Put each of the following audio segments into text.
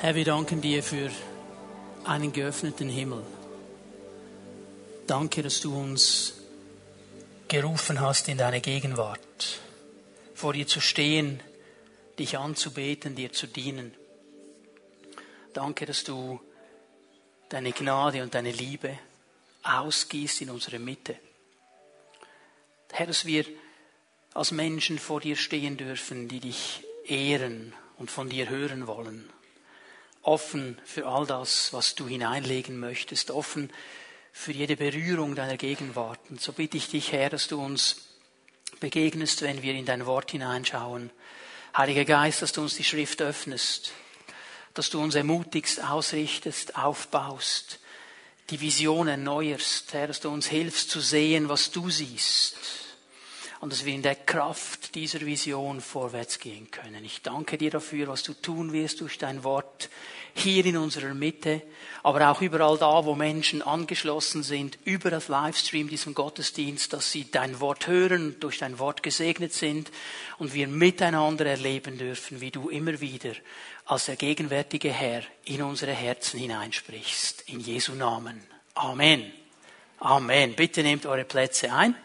Herr, wir danken dir für einen geöffneten Himmel. Danke, dass du uns gerufen hast in deine Gegenwart, vor dir zu stehen, dich anzubeten, dir zu dienen. Danke, dass du deine Gnade und deine Liebe ausgießt in unsere Mitte. Herr, dass wir als Menschen vor dir stehen dürfen, die dich ehren und von dir hören wollen. Offen für all das, was du hineinlegen möchtest, offen für jede Berührung deiner Gegenwart. Und so bitte ich dich, Herr, dass du uns begegnest, wenn wir in dein Wort hineinschauen. Heiliger Geist, dass du uns die Schrift öffnest, dass du uns ermutigst, ausrichtest, aufbaust, die Vision erneuerst, Herr, dass du uns hilfst zu sehen, was du siehst und dass wir in der Kraft dieser Vision vorwärts gehen können. Ich danke dir dafür, was du tun wirst durch dein Wort hier in unserer Mitte, aber auch überall da, wo Menschen angeschlossen sind, über das Livestream, diesem Gottesdienst, dass sie dein Wort hören, durch dein Wort gesegnet sind und wir miteinander erleben dürfen, wie du immer wieder als der gegenwärtige Herr in unsere Herzen hineinsprichst. In Jesu Namen. Amen. Amen. Bitte nehmt eure Plätze ein.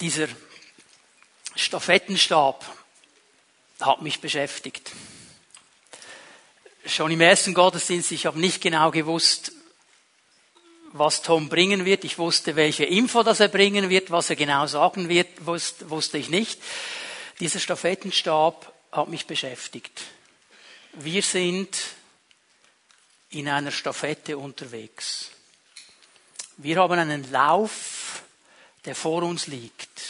Dieser Stafettenstab hat mich beschäftigt. Schon im ersten Gottesdienst, ich habe nicht genau gewusst, was Tom bringen wird. Ich wusste, welche Info das er bringen wird, was er genau sagen wird, wusste ich nicht. Dieser Stafettenstab hat mich beschäftigt. Wir sind in einer Stafette unterwegs. Wir haben einen Lauf, der vor uns liegt.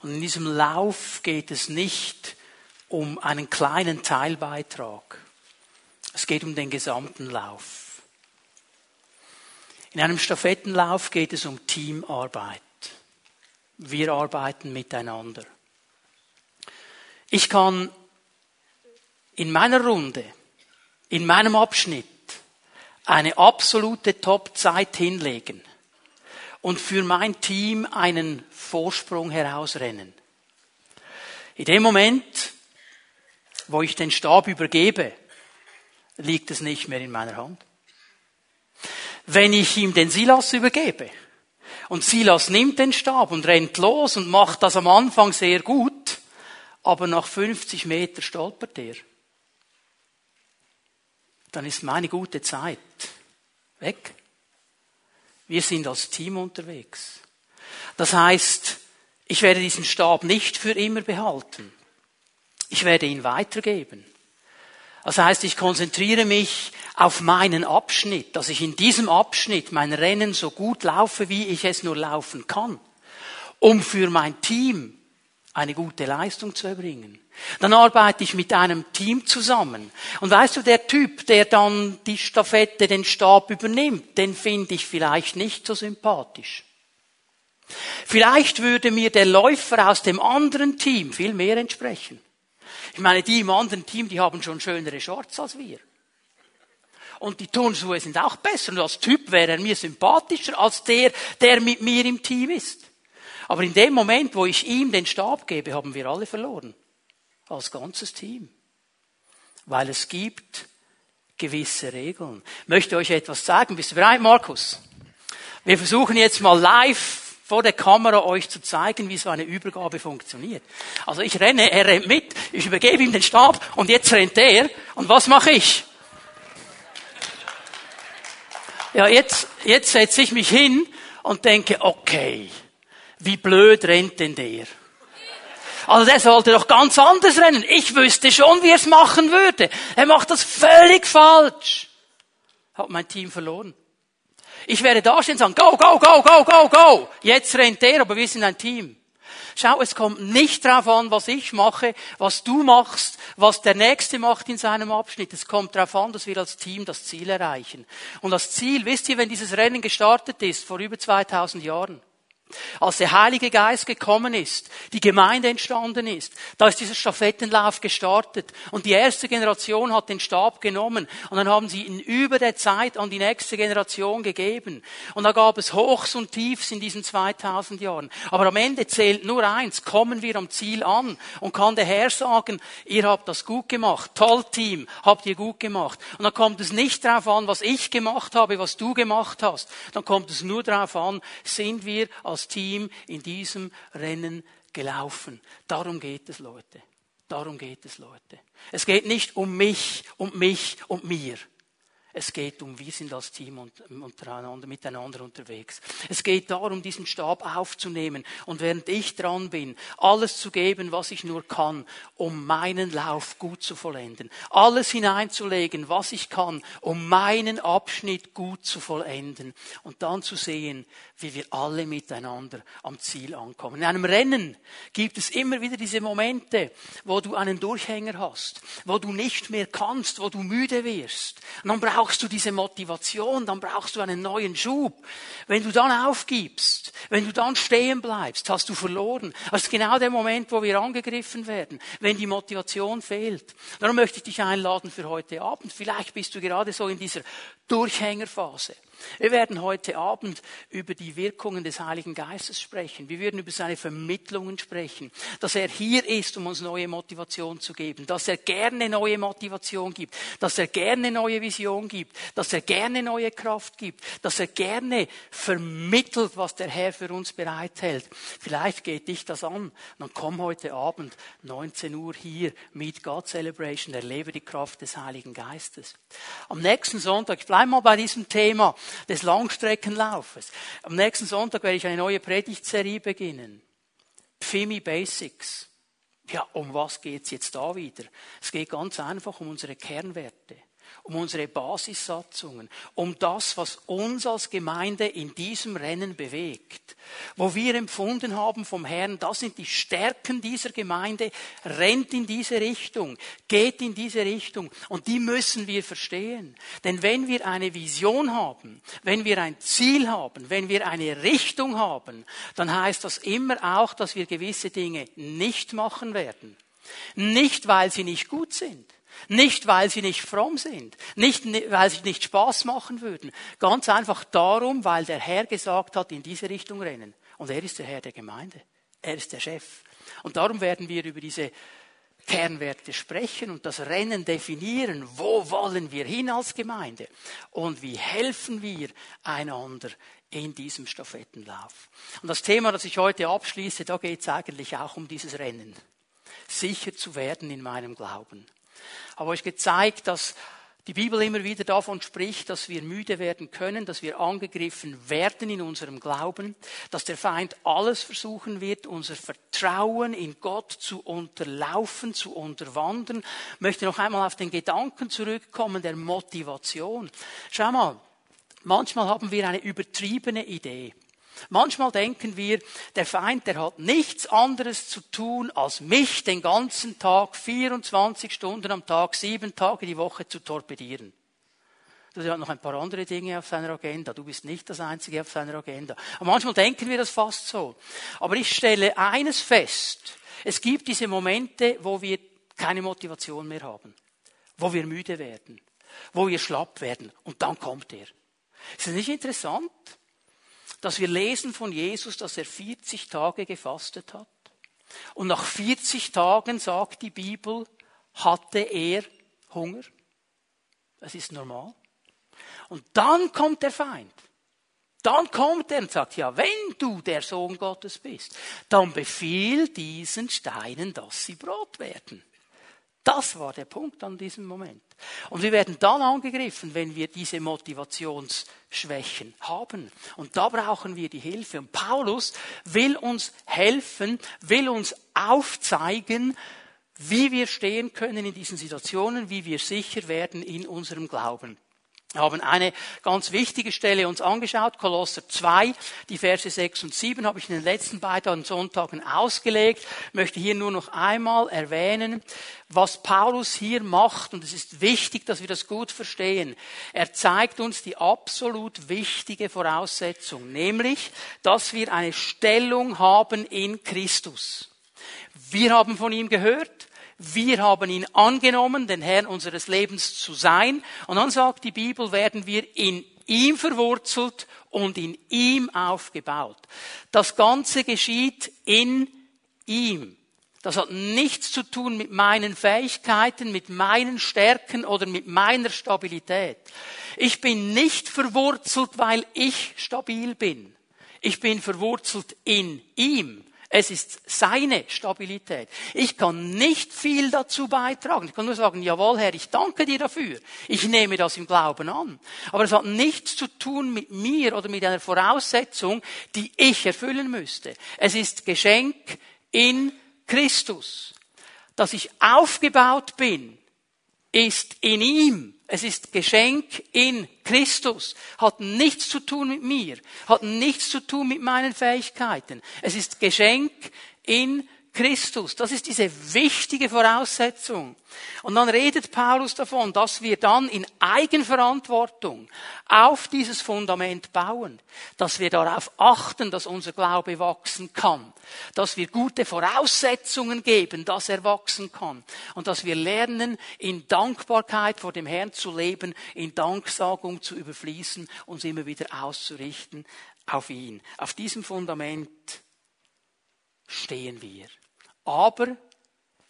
Und in diesem Lauf geht es nicht um einen kleinen Teilbeitrag. Es geht um den gesamten Lauf. In einem Stafettenlauf geht es um Teamarbeit. Wir arbeiten miteinander. Ich kann in meiner Runde, in meinem Abschnitt eine absolute Top-Zeit hinlegen und für mein Team einen Vorsprung herausrennen. In dem Moment, wo ich den Stab übergebe, liegt es nicht mehr in meiner Hand. Wenn ich ihm den Silas übergebe und Silas nimmt den Stab und rennt los und macht das am Anfang sehr gut, aber nach 50 Meter stolpert er, dann ist meine gute Zeit weg. Wir sind als Team unterwegs. Das heißt, ich werde diesen Stab nicht für immer behalten. Ich werde ihn weitergeben. Das heißt, ich konzentriere mich auf meinen Abschnitt, dass ich in diesem Abschnitt mein Rennen so gut laufe, wie ich es nur laufen kann, um für mein Team eine gute Leistung zu erbringen. Dann arbeite ich mit einem Team zusammen. Und weißt du, der Typ, der dann die Staffette, den Stab übernimmt, den finde ich vielleicht nicht so sympathisch. Vielleicht würde mir der Läufer aus dem anderen Team viel mehr entsprechen. Ich meine, die im anderen Team, die haben schon schönere Shorts als wir. Und die Turnschuhe sind auch besser. Und als Typ wäre er mir sympathischer als der, der mit mir im Team ist. Aber in dem Moment, wo ich ihm den Stab gebe, haben wir alle verloren als ganzes Team. Weil es gibt gewisse Regeln. Ich möchte euch etwas sagen. Bist du bereit, Markus? Wir versuchen jetzt mal live vor der Kamera euch zu zeigen, wie so eine Übergabe funktioniert. Also ich renne, er rennt mit, ich übergebe ihm den Stab und jetzt rennt er. Und was mache ich? Ja, jetzt, jetzt setze ich mich hin und denke, okay, wie blöd rennt denn der? Also der sollte doch ganz anders rennen. Ich wüsste schon, wie er es machen würde. Er macht das völlig falsch. Hat mein Team verloren. Ich werde da stehen und sagen, go, go, go, go, go, go. Jetzt rennt er, aber wir sind ein Team. Schau, es kommt nicht darauf an, was ich mache, was du machst, was der Nächste macht in seinem Abschnitt. Es kommt darauf an, dass wir als Team das Ziel erreichen. Und das Ziel, wisst ihr, wenn dieses Rennen gestartet ist, vor über 2000 Jahren, Als der Heilige Geist gekommen ist, die Gemeinde entstanden ist, da ist dieser Stafettenlauf gestartet und die erste Generation hat den Stab genommen und dann haben sie ihn über der Zeit an die nächste Generation gegeben. Und da gab es Hochs und Tiefs in diesen 2000 Jahren. Aber am Ende zählt nur eins, kommen wir am Ziel an und kann der Herr sagen, ihr habt das gut gemacht, toll Team, habt ihr gut gemacht. Und dann kommt es nicht darauf an, was ich gemacht habe, was du gemacht hast. Dann kommt es nur darauf an, sind wir als Team in diesem Rennen gelaufen. Darum geht es, Leute. Darum geht es, Leute. Es geht nicht um mich, um mich und mir. Es geht um, wir sind als Team untereinander, miteinander unterwegs. Es geht darum, diesen Stab aufzunehmen und während ich dran bin, alles zu geben, was ich nur kann, um meinen Lauf gut zu vollenden. Alles hineinzulegen, was ich kann, um meinen Abschnitt gut zu vollenden. Und dann zu sehen, wie wir alle miteinander am Ziel ankommen. In einem Rennen gibt es immer wieder diese Momente, wo du einen Durchhänger hast, wo du nicht mehr kannst, wo du müde wirst. Und dann brauchst du diese Motivation, dann brauchst du einen neuen Schub. Wenn du dann aufgibst, wenn du dann stehen bleibst, hast du verloren. Das ist genau der Moment, wo wir angegriffen werden, wenn die Motivation fehlt. Darum möchte ich dich einladen für heute Abend. Vielleicht bist du gerade so in dieser Durchhängerphase. Wir werden heute Abend über die Wirkungen des Heiligen Geistes sprechen. Wir werden über seine Vermittlungen sprechen. Dass er hier ist, um uns neue Motivation zu geben. Dass er gerne neue Motivation gibt. Dass er gerne neue Vision gibt. Dass er gerne neue Kraft gibt. Dass er gerne vermittelt, was der Herr für uns bereithält. Vielleicht geht dich das an. Dann komm heute Abend, 19 Uhr hier, Meet God Celebration. Erlebe die Kraft des Heiligen Geistes. Am nächsten Sonntag, ich bleibe mal bei diesem Thema des Langstreckenlaufes. Am nächsten Sonntag werde ich eine neue Predigtserie beginnen. Pfimi Basics. Ja, um was geht's jetzt da wieder? Es geht ganz einfach um unsere Kernwerte um unsere Basissatzungen, um das, was uns als Gemeinde in diesem Rennen bewegt. Wo wir empfunden haben vom Herrn, das sind die Stärken dieser Gemeinde, rennt in diese Richtung, geht in diese Richtung. Und die müssen wir verstehen. Denn wenn wir eine Vision haben, wenn wir ein Ziel haben, wenn wir eine Richtung haben, dann heißt das immer auch, dass wir gewisse Dinge nicht machen werden. Nicht, weil sie nicht gut sind, nicht, weil sie nicht fromm sind. Nicht, weil sie nicht Spaß machen würden. Ganz einfach darum, weil der Herr gesagt hat, in diese Richtung rennen. Und er ist der Herr der Gemeinde. Er ist der Chef. Und darum werden wir über diese Kernwerte sprechen und das Rennen definieren. Wo wollen wir hin als Gemeinde? Und wie helfen wir einander in diesem Stafettenlauf? Und das Thema, das ich heute abschließe, da geht es eigentlich auch um dieses Rennen. Sicher zu werden in meinem Glauben habe euch gezeigt, dass die Bibel immer wieder davon spricht, dass wir müde werden können, dass wir angegriffen werden in unserem Glauben, dass der Feind alles versuchen wird, unser Vertrauen in Gott zu unterlaufen, zu unterwandern. Ich möchte noch einmal auf den Gedanken zurückkommen der Motivation. Schau mal, manchmal haben wir eine übertriebene Idee. Manchmal denken wir, der Feind, der hat nichts anderes zu tun, als mich den ganzen Tag, 24 Stunden am Tag, sieben Tage die Woche zu torpedieren. Er hat noch ein paar andere Dinge auf seiner Agenda. Du bist nicht das Einzige auf seiner Agenda. Aber manchmal denken wir das fast so. Aber ich stelle eines fest. Es gibt diese Momente, wo wir keine Motivation mehr haben. Wo wir müde werden. Wo wir schlapp werden. Und dann kommt er. Ist das nicht interessant? Dass wir lesen von Jesus, dass er 40 Tage gefastet hat. Und nach 40 Tagen, sagt die Bibel, hatte er Hunger. Das ist normal. Und dann kommt der Feind. Dann kommt er und sagt, ja, wenn du der Sohn Gottes bist, dann befiehl diesen Steinen, dass sie Brot werden. Das war der Punkt an diesem Moment. Und wir werden dann angegriffen, wenn wir diese Motivationsschwächen haben. Und da brauchen wir die Hilfe. Und Paulus will uns helfen, will uns aufzeigen, wie wir stehen können in diesen Situationen, wie wir sicher werden in unserem Glauben. Wir haben eine ganz wichtige Stelle uns angeschaut, Kolosser 2, die Verse 6 und 7 habe ich in den letzten beiden Sonntagen ausgelegt. Möchte hier nur noch einmal erwähnen, was Paulus hier macht, und es ist wichtig, dass wir das gut verstehen. Er zeigt uns die absolut wichtige Voraussetzung, nämlich, dass wir eine Stellung haben in Christus. Wir haben von ihm gehört, wir haben ihn angenommen, den Herrn unseres Lebens zu sein. Und dann sagt die Bibel, werden wir in ihm verwurzelt und in ihm aufgebaut. Das Ganze geschieht in ihm. Das hat nichts zu tun mit meinen Fähigkeiten, mit meinen Stärken oder mit meiner Stabilität. Ich bin nicht verwurzelt, weil ich stabil bin. Ich bin verwurzelt in ihm. Es ist seine Stabilität. Ich kann nicht viel dazu beitragen. Ich kann nur sagen, jawohl, Herr, ich danke dir dafür. Ich nehme das im Glauben an. Aber es hat nichts zu tun mit mir oder mit einer Voraussetzung, die ich erfüllen müsste. Es ist Geschenk in Christus. Dass ich aufgebaut bin, ist in ihm. Es ist Geschenk in Christus. Hat nichts zu tun mit mir. Hat nichts zu tun mit meinen Fähigkeiten. Es ist Geschenk in Christus. Das ist diese wichtige Voraussetzung. Und dann redet Paulus davon, dass wir dann in Eigenverantwortung auf dieses Fundament bauen, dass wir darauf achten, dass unser Glaube wachsen kann, dass wir gute Voraussetzungen geben, dass er wachsen kann und dass wir lernen, in Dankbarkeit vor dem Herrn zu leben, in Danksagung zu überfließen, uns immer wieder auszurichten auf ihn. Auf diesem Fundament stehen wir. Aber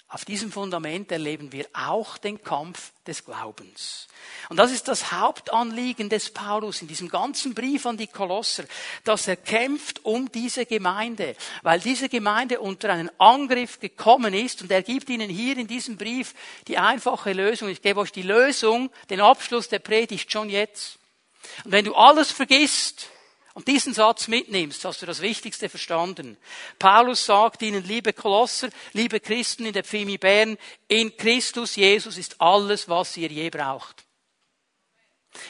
auf diesem Fundament erleben wir auch den Kampf des Glaubens. Und das ist das Hauptanliegen des Paulus in diesem ganzen Brief an die Kolosser, dass er kämpft um diese Gemeinde, weil diese Gemeinde unter einen Angriff gekommen ist und er gibt ihnen hier in diesem Brief die einfache Lösung. Ich gebe euch die Lösung, den Abschluss der Predigt schon jetzt. Und wenn du alles vergisst, und diesen Satz mitnimmst, hast du das Wichtigste verstanden. Paulus sagt ihnen, liebe Kolosser, liebe Christen in der Pfimi Bern, in Christus Jesus ist alles, was ihr je braucht.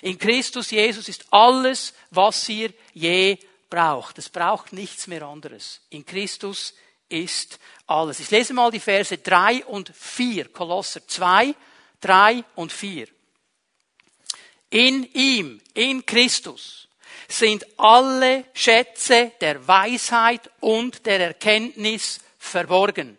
In Christus Jesus ist alles, was ihr je braucht. Es braucht nichts mehr anderes. In Christus ist alles. Ich lese mal die Verse drei und vier. Kolosser zwei, drei und vier. In ihm, in Christus sind alle Schätze der Weisheit und der Erkenntnis verborgen.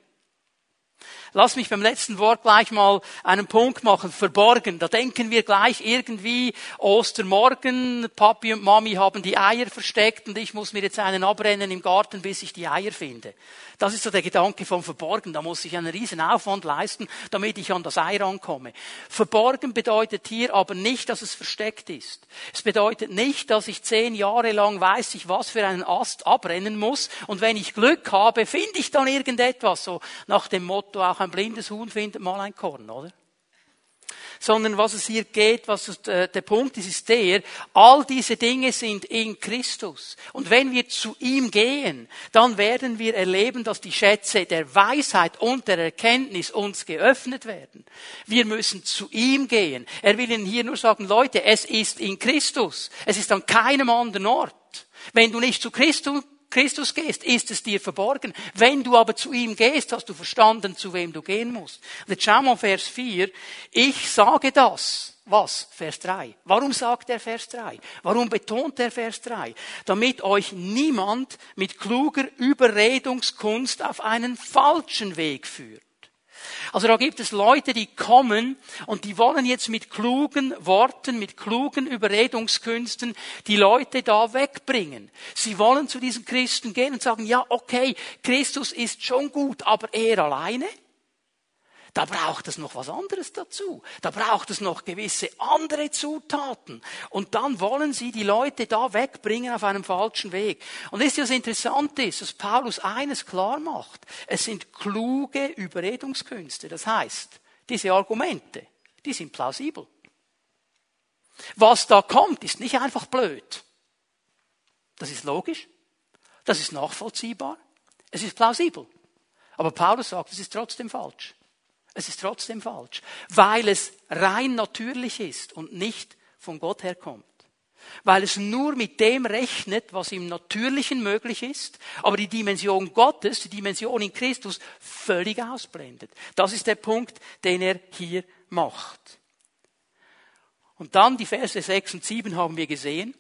Lass mich beim letzten Wort gleich mal einen Punkt machen. Verborgen. Da denken wir gleich irgendwie Ostermorgen, Papi und Mami haben die Eier versteckt und ich muss mir jetzt einen abrennen im Garten, bis ich die Eier finde. Das ist so der Gedanke vom Verborgen. Da muss ich einen riesen Aufwand leisten, damit ich an das Ei rankomme. Verborgen bedeutet hier aber nicht, dass es versteckt ist. Es bedeutet nicht, dass ich zehn Jahre lang weiß ich, was für einen Ast abrennen muss und wenn ich Glück habe, finde ich dann irgendetwas. So nach dem Motto, auch ein blindes Huhn findet mal ein Korn, oder? sondern was es hier geht, was äh, der Punkt ist, ist der, all diese Dinge sind in Christus. Und wenn wir zu ihm gehen, dann werden wir erleben, dass die Schätze der Weisheit und der Erkenntnis uns geöffnet werden. Wir müssen zu ihm gehen. Er will Ihnen hier nur sagen, Leute, es ist in Christus. Es ist an keinem anderen Ort. Wenn du nicht zu Christus Christus gehst, ist es dir verborgen. Wenn du aber zu ihm gehst, hast du verstanden, zu wem du gehen musst. Und jetzt schau mal Vers 4. Ich sage das. Was? Vers 3. Warum sagt er Vers 3? Warum betont er Vers 3? Damit euch niemand mit kluger Überredungskunst auf einen falschen Weg führt. Also da gibt es Leute, die kommen und die wollen jetzt mit klugen Worten, mit klugen Überredungskünsten die Leute da wegbringen. Sie wollen zu diesen Christen gehen und sagen, ja, okay, Christus ist schon gut, aber er alleine? Da braucht es noch was anderes dazu. Da braucht es noch gewisse andere Zutaten. Und dann wollen sie die Leute da wegbringen auf einem falschen Weg. Und ist das Interessante ist, dass Paulus eines klar macht. Es sind kluge Überredungskünste. Das heißt, diese Argumente, die sind plausibel. Was da kommt, ist nicht einfach blöd. Das ist logisch. Das ist nachvollziehbar. Es ist plausibel. Aber Paulus sagt, es ist trotzdem falsch. Es ist trotzdem falsch, weil es rein natürlich ist und nicht von Gott herkommt. Weil es nur mit dem rechnet, was im Natürlichen möglich ist, aber die Dimension Gottes, die Dimension in Christus völlig ausblendet. Das ist der Punkt, den er hier macht. Und dann die Verse 6 und 7 haben wir gesehen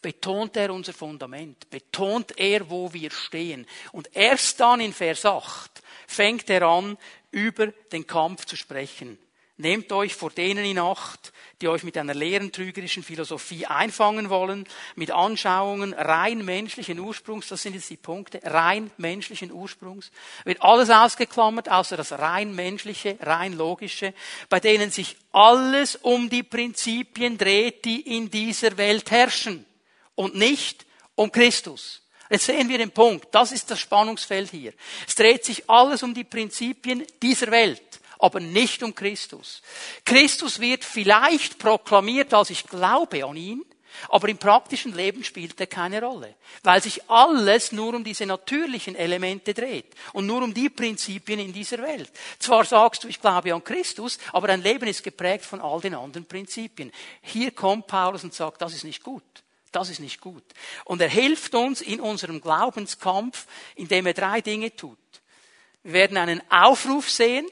betont er unser Fundament, betont er, wo wir stehen. Und erst dann in Vers 8 fängt er an, über den Kampf zu sprechen. Nehmt euch vor denen in Acht, die euch mit einer leeren trügerischen Philosophie einfangen wollen, mit Anschauungen rein menschlichen Ursprungs, das sind jetzt die Punkte, rein menschlichen Ursprungs, wird alles ausgeklammert, außer das rein menschliche, rein logische, bei denen sich alles um die Prinzipien dreht, die in dieser Welt herrschen und nicht um Christus. Jetzt sehen wir den Punkt. Das ist das Spannungsfeld hier. Es dreht sich alles um die Prinzipien dieser Welt, aber nicht um Christus. Christus wird vielleicht proklamiert, als ich glaube an ihn, aber im praktischen Leben spielt er keine Rolle, weil sich alles nur um diese natürlichen Elemente dreht und nur um die Prinzipien in dieser Welt. Zwar sagst du, ich glaube an Christus, aber dein Leben ist geprägt von all den anderen Prinzipien. Hier kommt Paulus und sagt, das ist nicht gut. Das ist nicht gut. Und er hilft uns in unserem Glaubenskampf, indem er drei Dinge tut. Wir werden einen Aufruf sehen,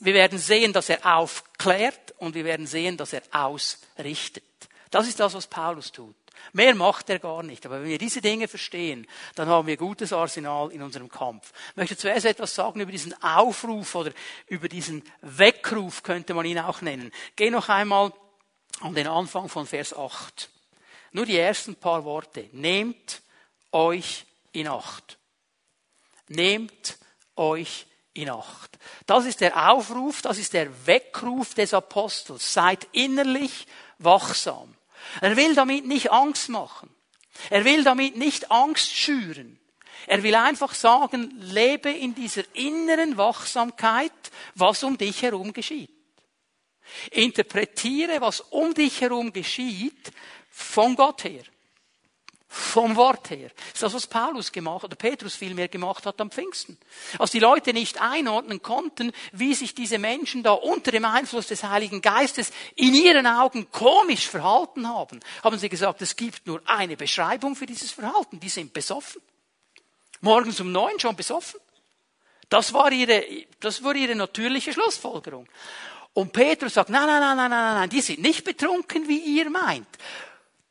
wir werden sehen, dass er aufklärt und wir werden sehen, dass er ausrichtet. Das ist das, was Paulus tut. Mehr macht er gar nicht. Aber wenn wir diese Dinge verstehen, dann haben wir gutes Arsenal in unserem Kampf. Ich möchte zuerst etwas sagen über diesen Aufruf oder über diesen Weckruf, könnte man ihn auch nennen. Geh noch einmal an den Anfang von Vers 8. Nur die ersten paar Worte. Nehmt euch in Acht. Nehmt euch in Acht. Das ist der Aufruf, das ist der Weckruf des Apostels. Seid innerlich wachsam. Er will damit nicht Angst machen. Er will damit nicht Angst schüren. Er will einfach sagen, lebe in dieser inneren Wachsamkeit, was um dich herum geschieht. Interpretiere, was um dich herum geschieht, von Gott her. Vom Wort her. Das ist das, was Paulus gemacht oder Petrus vielmehr gemacht hat am Pfingsten. Als die Leute nicht einordnen konnten, wie sich diese Menschen da unter dem Einfluss des Heiligen Geistes in ihren Augen komisch verhalten haben, haben sie gesagt, es gibt nur eine Beschreibung für dieses Verhalten. Die sind besoffen. Morgens um neun schon besoffen. Das war ihre, das war ihre natürliche Schlussfolgerung. Und Petrus sagt, nein, nein, nein, nein, nein, nein, die sind nicht betrunken, wie ihr meint.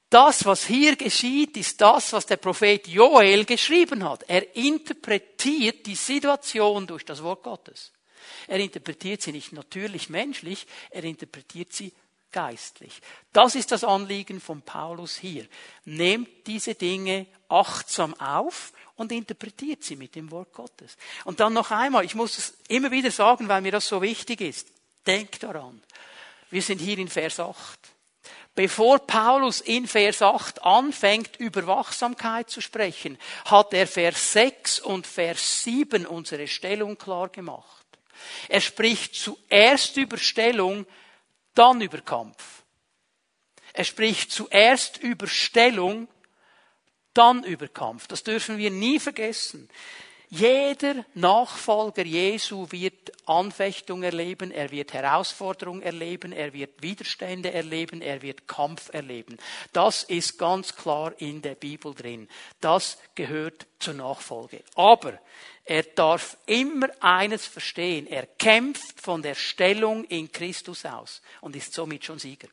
Das, was hier geschieht, ist das, was der Prophet Joel geschrieben hat. Er interpretiert die Situation durch das Wort Gottes. Er interpretiert sie nicht natürlich menschlich, er interpretiert sie geistlich. Das ist das Anliegen von Paulus hier. Nehmt diese Dinge achtsam auf und interpretiert sie mit dem Wort Gottes. Und dann noch einmal, ich muss es immer wieder sagen, weil mir das so wichtig ist. Denkt daran. Wir sind hier in Vers 8. Bevor Paulus in Vers 8 anfängt, über Wachsamkeit zu sprechen, hat er Vers 6 und Vers 7 unsere Stellung klar gemacht. Er spricht zuerst über Stellung, dann über Kampf. Er spricht zuerst über Stellung, dann über Kampf. Das dürfen wir nie vergessen. Jeder Nachfolger Jesu wird Anfechtung erleben, er wird Herausforderung erleben, er wird Widerstände erleben, er wird Kampf erleben. Das ist ganz klar in der Bibel drin. Das gehört zur Nachfolge. Aber er darf immer eines verstehen. Er kämpft von der Stellung in Christus aus und ist somit schon Sieger.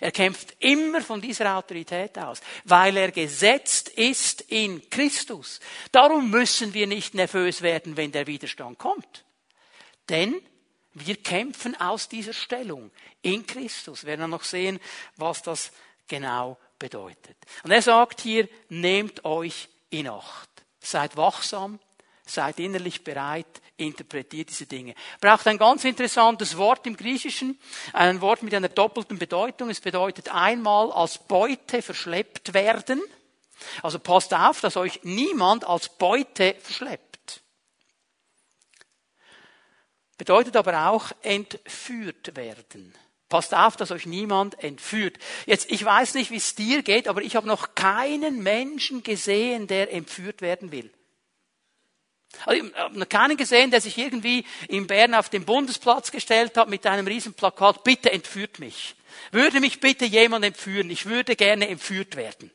Er kämpft immer von dieser Autorität aus, weil er gesetzt ist in Christus. Darum müssen wir nicht nervös werden, wenn der Widerstand kommt. Denn wir kämpfen aus dieser Stellung in Christus. Wir werden dann noch sehen, was das genau bedeutet. Und er sagt hier, nehmt euch in Acht. Seid wachsam, seid innerlich bereit, interpretiert diese Dinge. Braucht ein ganz interessantes Wort im Griechischen, ein Wort mit einer doppelten Bedeutung. Es bedeutet einmal als Beute verschleppt werden. Also passt auf, dass euch niemand als Beute verschleppt. Bedeutet aber auch entführt werden. Passt auf, dass euch niemand entführt. Jetzt, ich weiß nicht, wie es dir geht, aber ich habe noch keinen Menschen gesehen, der entführt werden will. Also ich habe noch keinen gesehen, der sich irgendwie in Bern auf den Bundesplatz gestellt hat mit einem riesen Plakat, bitte entführt mich. Würde mich bitte jemand entführen? Ich würde gerne entführt werden.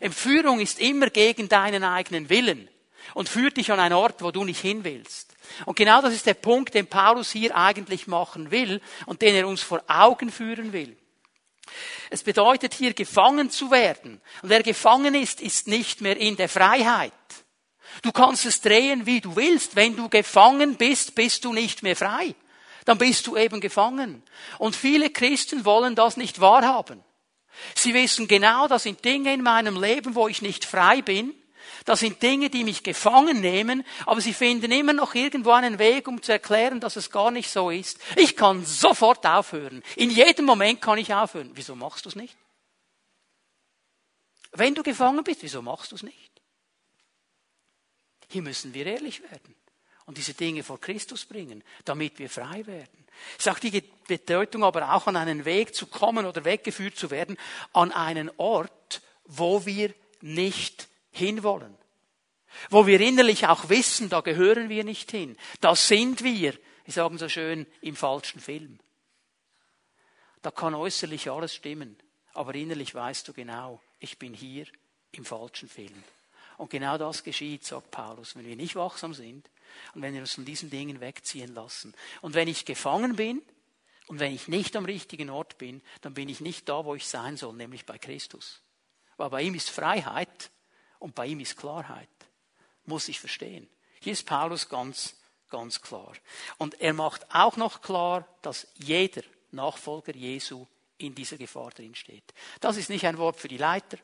Entführung ist immer gegen deinen eigenen Willen und führt dich an einen Ort, wo du nicht hin willst. Und genau das ist der Punkt, den Paulus hier eigentlich machen will und den er uns vor Augen führen will. Es bedeutet hier gefangen zu werden. Und wer gefangen ist, ist nicht mehr in der Freiheit. Du kannst es drehen, wie du willst. Wenn du gefangen bist, bist du nicht mehr frei. Dann bist du eben gefangen. Und viele Christen wollen das nicht wahrhaben. Sie wissen genau, das sind Dinge in meinem Leben, wo ich nicht frei bin. Das sind Dinge, die mich gefangen nehmen, aber sie finden immer noch irgendwo einen Weg, um zu erklären, dass es gar nicht so ist. Ich kann sofort aufhören. In jedem Moment kann ich aufhören. Wieso machst du es nicht? Wenn du gefangen bist, wieso machst du es nicht? Hier müssen wir ehrlich werden und diese Dinge vor Christus bringen, damit wir frei werden. Es sagt die Bedeutung aber auch an einen Weg zu kommen oder weggeführt zu werden, an einen Ort, wo wir nicht hinwollen. Wo wir innerlich auch wissen, da gehören wir nicht hin. Da sind wir, wir sagen so schön, im falschen Film. Da kann äußerlich alles stimmen, aber innerlich weißt du genau, ich bin hier im falschen Film. Und genau das geschieht, sagt Paulus, wenn wir nicht wachsam sind und wenn wir uns von diesen Dingen wegziehen lassen. Und wenn ich gefangen bin und wenn ich nicht am richtigen Ort bin, dann bin ich nicht da, wo ich sein soll, nämlich bei Christus. Weil bei ihm ist Freiheit und bei ihm ist Klarheit. Muss ich verstehen. Hier ist Paulus ganz, ganz klar. Und er macht auch noch klar, dass jeder Nachfolger Jesu in dieser Gefahr drin steht. Das ist nicht ein Wort für die Leiter.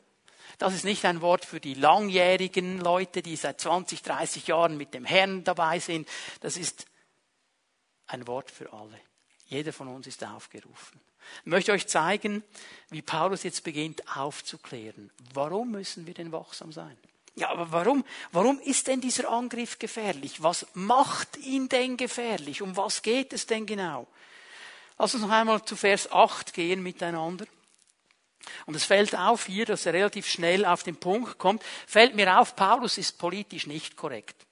Das ist nicht ein Wort für die langjährigen Leute, die seit 20, 30 Jahren mit dem Herrn dabei sind. Das ist ein Wort für alle. Jeder von uns ist aufgerufen. Ich möchte euch zeigen, wie Paulus jetzt beginnt aufzuklären. Warum müssen wir denn wachsam sein? Ja, aber warum, warum ist denn dieser Angriff gefährlich? Was macht ihn denn gefährlich? Um was geht es denn genau? Lass uns noch einmal zu Vers 8 gehen miteinander. Und es fällt auf hier, dass er relativ schnell auf den Punkt kommt, fällt mir auf, Paulus ist politisch nicht korrekt.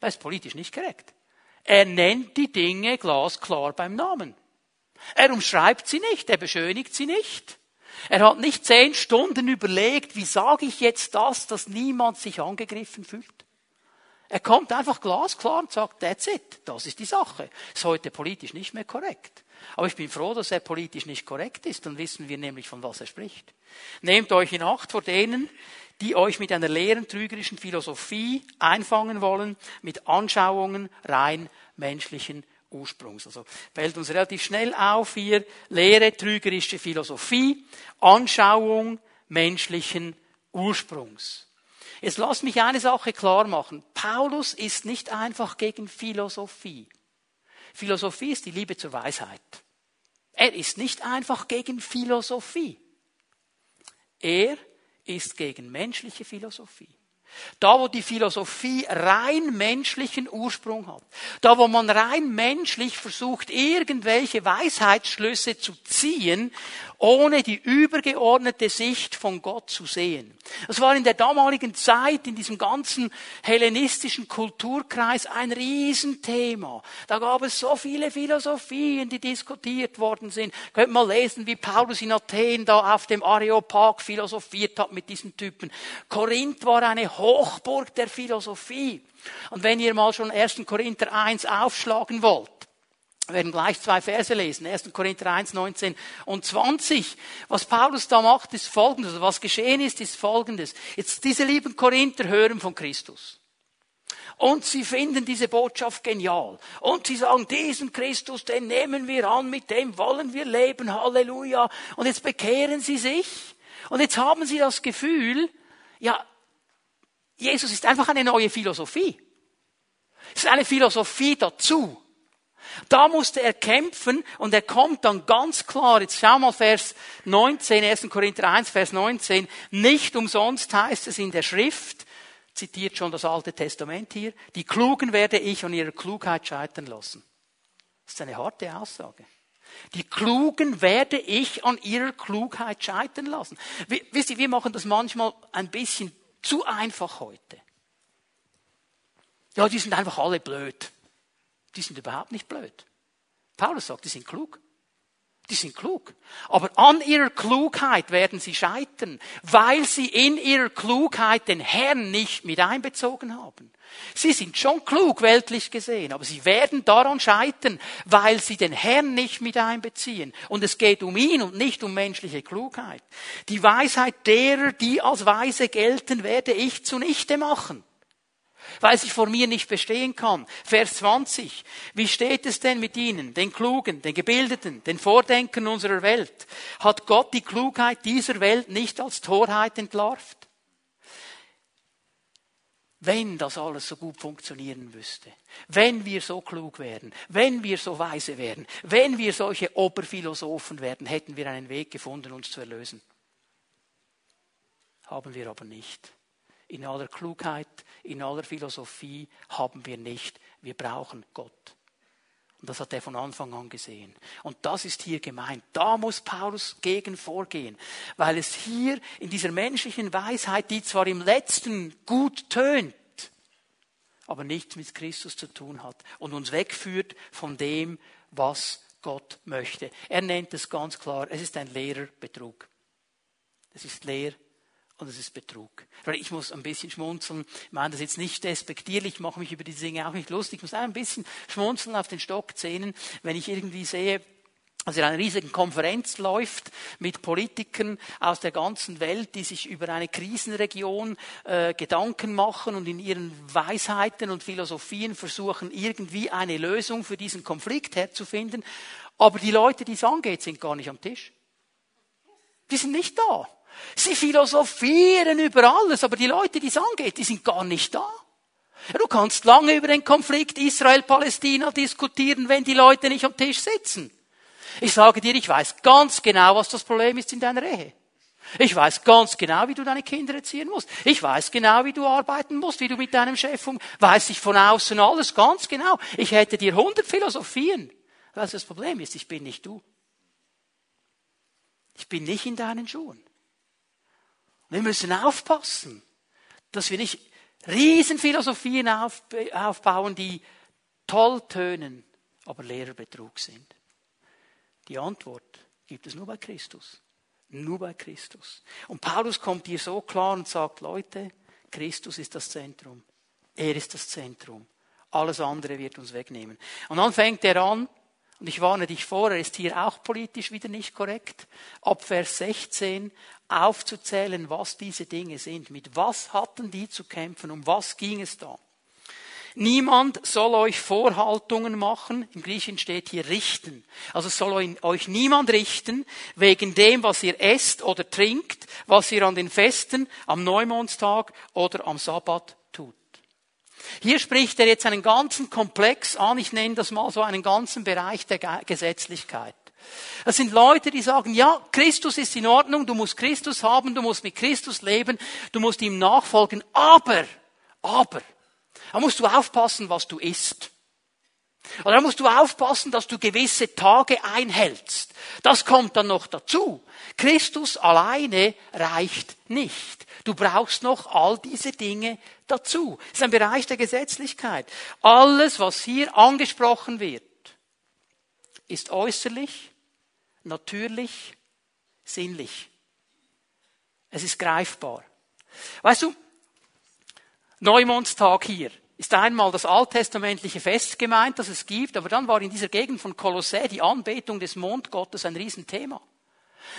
Er ist politisch nicht korrekt. Er nennt die Dinge glasklar beim Namen. Er umschreibt sie nicht, er beschönigt sie nicht. Er hat nicht zehn Stunden überlegt, wie sage ich jetzt das, dass niemand sich angegriffen fühlt. Er kommt einfach glasklar und sagt, that's it, das ist die Sache. Ist heute politisch nicht mehr korrekt. Aber ich bin froh, dass er politisch nicht korrekt ist, dann wissen wir nämlich, von was er spricht. Nehmt euch in Acht vor denen, die euch mit einer leeren, trügerischen Philosophie einfangen wollen, mit Anschauungen rein menschlichen Ursprungs. Also fällt uns relativ schnell auf hier, leere, trügerische Philosophie, Anschauung menschlichen Ursprungs. Jetzt lasst mich eine Sache klar machen. Paulus ist nicht einfach gegen Philosophie. Philosophie ist die Liebe zur Weisheit. Er ist nicht einfach gegen Philosophie. Er ist gegen menschliche Philosophie. Da, wo die Philosophie rein menschlichen Ursprung hat. Da, wo man rein menschlich versucht, irgendwelche Weisheitsschlüsse zu ziehen, ohne die übergeordnete Sicht von Gott zu sehen. Das war in der damaligen Zeit, in diesem ganzen hellenistischen Kulturkreis ein Riesenthema. Da gab es so viele Philosophien, die diskutiert worden sind. Könnt mal lesen, wie Paulus in Athen da auf dem Areopag philosophiert hat mit diesen Typen. Korinth war eine Hochburg der Philosophie. Und wenn ihr mal schon 1. Korinther 1 aufschlagen wollt, wir werden gleich zwei Verse lesen. 1. Korinther 1, 19 und 20. Was Paulus da macht, ist folgendes. Was geschehen ist, ist folgendes. Jetzt diese lieben Korinther hören von Christus. Und sie finden diese Botschaft genial. Und sie sagen, diesen Christus, den nehmen wir an, mit dem wollen wir leben. Halleluja. Und jetzt bekehren sie sich. Und jetzt haben sie das Gefühl, ja, Jesus ist einfach eine neue Philosophie. Es ist eine Philosophie dazu. Da musste er kämpfen und er kommt dann ganz klar, jetzt schau mal Vers 19, 1. Korinther 1, Vers 19, nicht umsonst heißt es in der Schrift, zitiert schon das Alte Testament hier, die Klugen werde ich an ihrer Klugheit scheitern lassen. Das ist eine harte Aussage. Die Klugen werde ich an ihrer Klugheit scheitern lassen. Wisst ihr, wir machen das manchmal ein bisschen zu einfach heute. Ja, die sind einfach alle blöd. Die sind überhaupt nicht blöd. Paulus sagt, die sind klug. Die sind klug. Aber an ihrer Klugheit werden sie scheitern, weil sie in ihrer Klugheit den Herrn nicht mit einbezogen haben. Sie sind schon klug, weltlich gesehen, aber sie werden daran scheitern, weil sie den Herrn nicht mit einbeziehen. Und es geht um ihn und nicht um menschliche Klugheit. Die Weisheit derer, die als weise gelten, werde ich zunichte machen weil sie vor mir nicht bestehen kann. Vers 20. Wie steht es denn mit ihnen, den Klugen, den Gebildeten, den Vordenkern unserer Welt? Hat Gott die Klugheit dieser Welt nicht als Torheit entlarvt? Wenn das alles so gut funktionieren müsste, wenn wir so klug wären, wenn wir so weise wären, wenn wir solche Oberphilosophen werden, hätten wir einen Weg gefunden, uns zu erlösen. Haben wir aber nicht in aller Klugheit, in aller Philosophie haben wir nicht. Wir brauchen Gott. Und das hat er von Anfang an gesehen. Und das ist hier gemeint. Da muss Paulus gegen vorgehen, weil es hier in dieser menschlichen Weisheit, die zwar im letzten gut tönt, aber nichts mit Christus zu tun hat und uns wegführt von dem, was Gott möchte. Er nennt es ganz klar, es ist ein leerer Betrug. Es ist leer und es ist Betrug. Ich muss ein bisschen schmunzeln. Ich meine das jetzt nicht despektierlich, ich mache mich über diese Dinge auch nicht lustig. Ich muss ein bisschen schmunzeln auf den Stockzähnen, wenn ich irgendwie sehe, also in einer riesigen Konferenz läuft mit Politikern aus der ganzen Welt, die sich über eine Krisenregion äh, Gedanken machen und in ihren Weisheiten und Philosophien versuchen, irgendwie eine Lösung für diesen Konflikt herzufinden. Aber die Leute, die es angeht, sind gar nicht am Tisch. Die sind nicht da. Sie philosophieren über alles, aber die Leute, die es angeht, die sind gar nicht da. Du kannst lange über den Konflikt Israel-Palästina diskutieren, wenn die Leute nicht am Tisch sitzen. Ich sage dir, ich weiß ganz genau, was das Problem ist in deiner Ehe. Ich weiß ganz genau, wie du deine Kinder erziehen musst. Ich weiß genau, wie du arbeiten musst, wie du mit deinem Chef um, weiß ich von außen alles ganz genau. Ich hätte dir hundert Philosophien. Was das Problem ist, ich bin nicht du. Ich bin nicht in deinen Schuhen. Wir müssen aufpassen, dass wir nicht Riesenphilosophien aufbauen, die toll tönen, aber leerer Betrug sind. Die Antwort gibt es nur bei Christus. Nur bei Christus. Und Paulus kommt hier so klar und sagt, Leute, Christus ist das Zentrum. Er ist das Zentrum. Alles andere wird uns wegnehmen. Und dann fängt er an, und ich warne dich vor, er ist hier auch politisch wieder nicht korrekt, ab Vers 16 aufzuzählen, was diese Dinge sind. Mit was hatten die zu kämpfen? Um was ging es da? Niemand soll euch Vorhaltungen machen. Im Griechischen steht hier richten. Also soll euch niemand richten wegen dem, was ihr esst oder trinkt, was ihr an den Festen, am Neumondstag oder am Sabbat hier spricht er jetzt einen ganzen Komplex an, ich nenne das mal so einen ganzen Bereich der Gesetzlichkeit. Das sind Leute, die sagen, ja, Christus ist in Ordnung, du musst Christus haben, du musst mit Christus leben, du musst ihm nachfolgen, aber, aber, da musst du aufpassen, was du isst. Oder da musst du aufpassen, dass du gewisse Tage einhältst. Das kommt dann noch dazu. Christus alleine reicht nicht. Du brauchst noch all diese Dinge dazu. Das ist ein Bereich der Gesetzlichkeit. Alles, was hier angesprochen wird, ist äußerlich, natürlich, sinnlich. Es ist greifbar. Weißt du, Neumondstag hier ist einmal das alttestamentliche Fest gemeint, das es gibt, aber dann war in dieser Gegend von Kolossä die Anbetung des Mondgottes ein Riesenthema.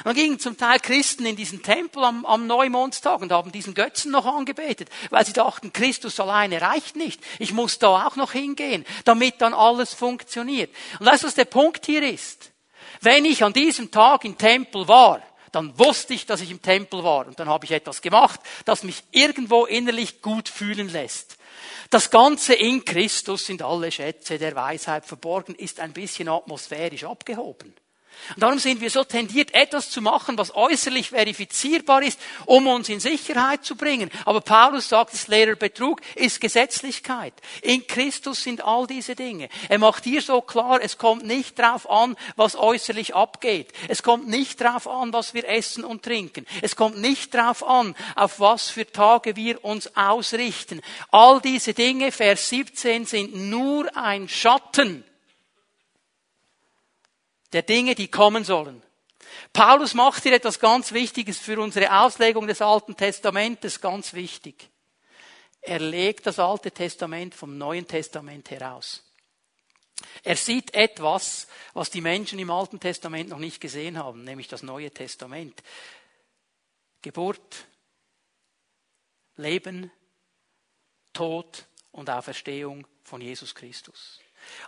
Dann gingen zum Teil Christen in diesen Tempel am, am Neumondstag und haben diesen Götzen noch angebetet, weil sie dachten, Christus alleine reicht nicht. Ich muss da auch noch hingehen, damit dann alles funktioniert. Und weißt du, was der Punkt hier ist? Wenn ich an diesem Tag im Tempel war, dann wusste ich, dass ich im Tempel war. Und dann habe ich etwas gemacht, das mich irgendwo innerlich gut fühlen lässt. Das Ganze in Christus sind alle Schätze der Weisheit verborgen, ist ein bisschen atmosphärisch abgehoben. Und darum sind wir so tendiert, etwas zu machen, was äußerlich verifizierbar ist, um uns in Sicherheit zu bringen. Aber Paulus sagt, das Lehrer Betrug ist Gesetzlichkeit. In Christus sind all diese Dinge. Er macht hier so klar, es kommt nicht drauf an, was äußerlich abgeht. Es kommt nicht drauf an, was wir essen und trinken. Es kommt nicht drauf an, auf was für Tage wir uns ausrichten. All diese Dinge, Vers 17, sind nur ein Schatten der Dinge, die kommen sollen. Paulus macht hier etwas ganz Wichtiges für unsere Auslegung des Alten Testamentes, ganz wichtig. Er legt das Alte Testament vom Neuen Testament heraus. Er sieht etwas, was die Menschen im Alten Testament noch nicht gesehen haben, nämlich das Neue Testament. Geburt, Leben, Tod und Auferstehung von Jesus Christus.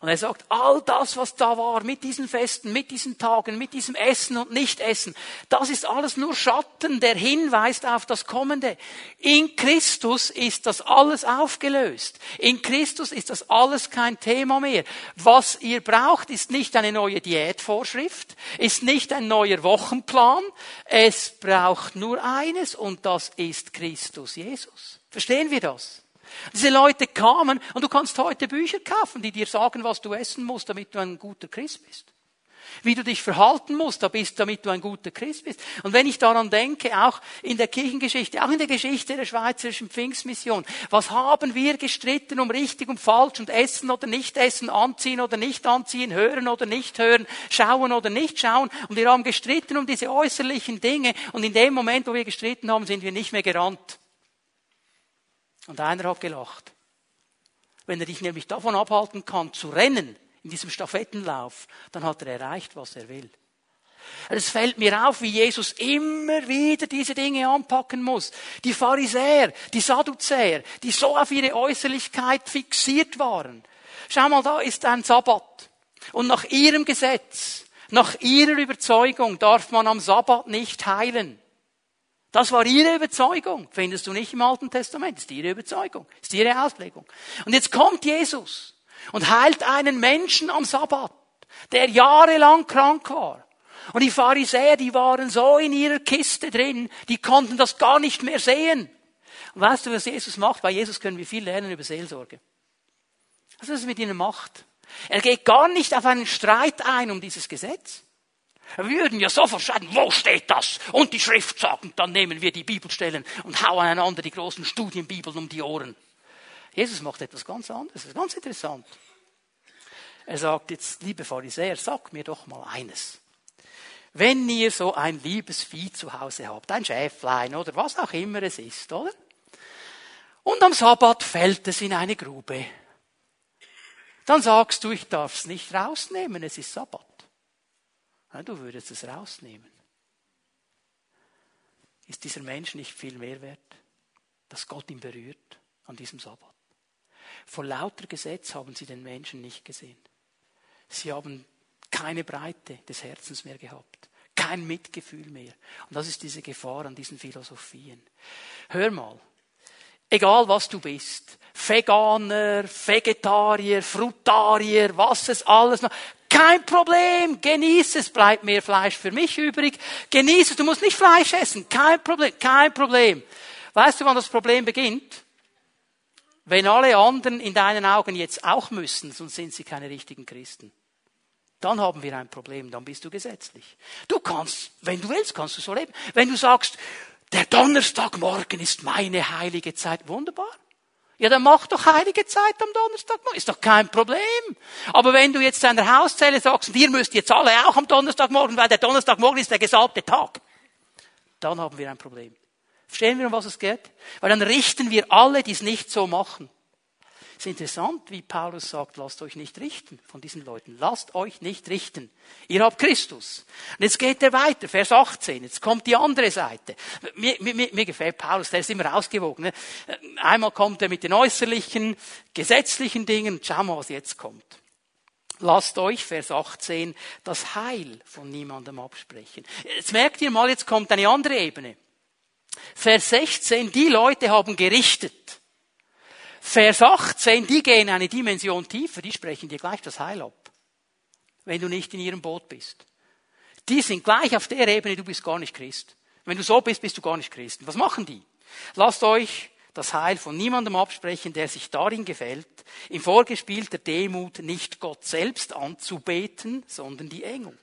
Und er sagt, all das, was da war, mit diesen Festen, mit diesen Tagen, mit diesem Essen und Nichtessen, das ist alles nur Schatten, der hinweist auf das Kommende. In Christus ist das alles aufgelöst. In Christus ist das alles kein Thema mehr. Was ihr braucht, ist nicht eine neue Diätvorschrift, ist nicht ein neuer Wochenplan. Es braucht nur eines und das ist Christus Jesus. Verstehen wir das? Diese Leute kamen und du kannst heute Bücher kaufen, die dir sagen, was du essen musst, damit du ein guter Christ bist. Wie du dich verhalten musst, damit du ein guter Christ bist. Und wenn ich daran denke, auch in der Kirchengeschichte, auch in der Geschichte der Schweizerischen Pfingstmission, was haben wir gestritten um richtig und falsch und essen oder nicht essen, anziehen oder nicht anziehen, hören oder nicht hören, schauen oder nicht schauen. Und wir haben gestritten um diese äußerlichen Dinge. Und in dem Moment, wo wir gestritten haben, sind wir nicht mehr gerannt und einer hat gelacht. Wenn er dich nämlich davon abhalten kann, zu rennen in diesem Stafettenlauf, dann hat er erreicht, was er will. Es fällt mir auf, wie Jesus immer wieder diese Dinge anpacken muss. Die Pharisäer, die Sadduzäer, die so auf ihre Äußerlichkeit fixiert waren. Schau mal, da ist ein Sabbat. Und nach ihrem Gesetz, nach ihrer Überzeugung darf man am Sabbat nicht heilen. Das war ihre Überzeugung. Findest du nicht im Alten Testament. Das ist ihre Überzeugung. Das ist ihre Auslegung. Und jetzt kommt Jesus und heilt einen Menschen am Sabbat, der jahrelang krank war. Und die Pharisäer, die waren so in ihrer Kiste drin, die konnten das gar nicht mehr sehen. Und weißt du, was Jesus macht? Bei Jesus können wir viel lernen über Seelsorge. Was er mit ihnen macht. Er geht gar nicht auf einen Streit ein um dieses Gesetz. Wir würden ja sofort sagen, wo steht das? Und die Schrift sagen, dann nehmen wir die Bibelstellen und hauen einander die großen Studienbibeln um die Ohren. Jesus macht etwas ganz anderes, das ist ganz interessant. Er sagt jetzt, liebe Pharisäer, sag mir doch mal eines. Wenn ihr so ein liebes Vieh zu Hause habt, ein Schäflein oder was auch immer es ist, oder? Und am Sabbat fällt es in eine Grube. Dann sagst du, ich darf es nicht rausnehmen, es ist Sabbat. Du würdest es rausnehmen. Ist dieser Mensch nicht viel mehr wert, dass Gott ihn berührt an diesem Sabbat? Vor lauter Gesetz haben sie den Menschen nicht gesehen. Sie haben keine Breite des Herzens mehr gehabt, kein Mitgefühl mehr. Und das ist diese Gefahr an diesen Philosophien. Hör mal, egal was du bist, Veganer, Vegetarier, Frutarier, was es alles noch, kein Problem, genieß es, bleibt mehr Fleisch für mich übrig. Genieß es, du musst nicht Fleisch essen, kein Problem, kein Problem. Weißt du, wann das Problem beginnt? Wenn alle anderen in deinen Augen jetzt auch müssen, sonst sind sie keine richtigen Christen. Dann haben wir ein Problem, dann bist du gesetzlich. Du kannst, wenn du willst, kannst du so leben. Wenn du sagst, der Donnerstagmorgen ist meine heilige Zeit, wunderbar. Ja, dann mach doch heilige Zeit am Donnerstag. Ist doch kein Problem. Aber wenn du jetzt deiner Hauszelle sagst, und ihr müsst jetzt alle auch am Donnerstagmorgen, weil der Donnerstagmorgen ist der gesalbte Tag, dann haben wir ein Problem. Verstehen wir, um was es geht? Weil dann richten wir alle, die es nicht so machen. Es ist interessant, wie Paulus sagt, lasst euch nicht richten von diesen Leuten. Lasst euch nicht richten. Ihr habt Christus. Und jetzt geht er weiter, Vers 18. Jetzt kommt die andere Seite. Mir, mir, mir gefällt Paulus, der ist immer ausgewogen. Ne? Einmal kommt er mit den äußerlichen, gesetzlichen Dingen. Schau mal, was jetzt kommt. Lasst euch, Vers 18, das Heil von niemandem absprechen. Jetzt merkt ihr mal, jetzt kommt eine andere Ebene. Vers 16, die Leute haben gerichtet. Vers 18, die gehen eine Dimension tiefer, die sprechen dir gleich das Heil ab. Wenn du nicht in ihrem Boot bist. Die sind gleich auf der Ebene, du bist gar nicht Christ. Wenn du so bist, bist du gar nicht Christ. Was machen die? Lasst euch das Heil von niemandem absprechen, der sich darin gefällt, in vorgespielter Demut nicht Gott selbst anzubeten, sondern die Engel.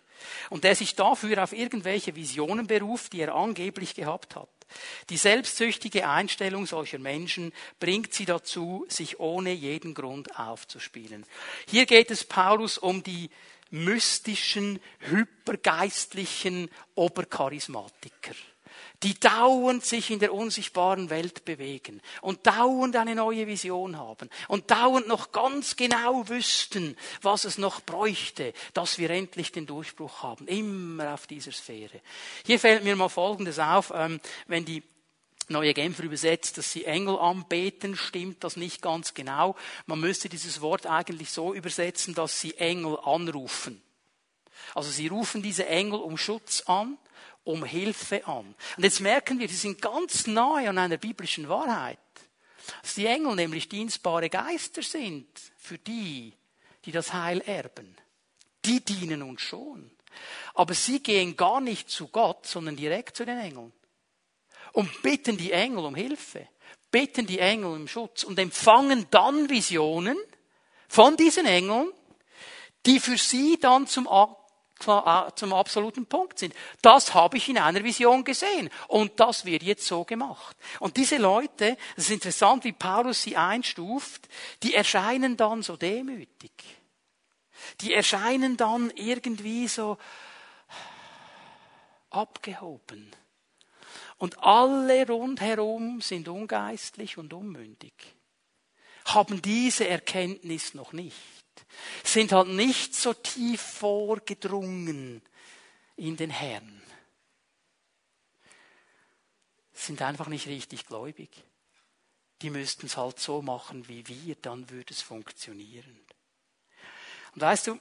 Und der sich dafür auf irgendwelche Visionen beruft, die er angeblich gehabt hat. Die selbstsüchtige Einstellung solcher Menschen bringt sie dazu, sich ohne jeden Grund aufzuspielen. Hier geht es Paulus um die mystischen, hypergeistlichen Obercharismatiker die dauernd sich in der unsichtbaren Welt bewegen und dauernd eine neue Vision haben und dauernd noch ganz genau wüssten, was es noch bräuchte, dass wir endlich den Durchbruch haben. Immer auf dieser Sphäre. Hier fällt mir mal Folgendes auf, ähm, wenn die Neue Genfer übersetzt, dass sie Engel anbeten, stimmt das nicht ganz genau. Man müsste dieses Wort eigentlich so übersetzen, dass sie Engel anrufen. Also sie rufen diese Engel um Schutz an um Hilfe an. Und jetzt merken wir, die sind ganz nahe an einer biblischen Wahrheit. Dass die Engel nämlich dienstbare Geister sind für die, die das Heil erben. Die dienen uns schon. Aber sie gehen gar nicht zu Gott, sondern direkt zu den Engeln. Und bitten die Engel um Hilfe. Bitten die Engel um Schutz und empfangen dann Visionen von diesen Engeln, die für sie dann zum zum absoluten Punkt sind. Das habe ich in einer Vision gesehen. Und das wird jetzt so gemacht. Und diese Leute, das ist interessant, wie Paulus sie einstuft, die erscheinen dann so demütig. Die erscheinen dann irgendwie so abgehoben. Und alle rundherum sind ungeistlich und unmündig. Haben diese Erkenntnis noch nicht sind halt nicht so tief vorgedrungen in den Herrn. Sind einfach nicht richtig gläubig. Die müssten es halt so machen wie wir, dann würde es funktionieren. Und weißt du,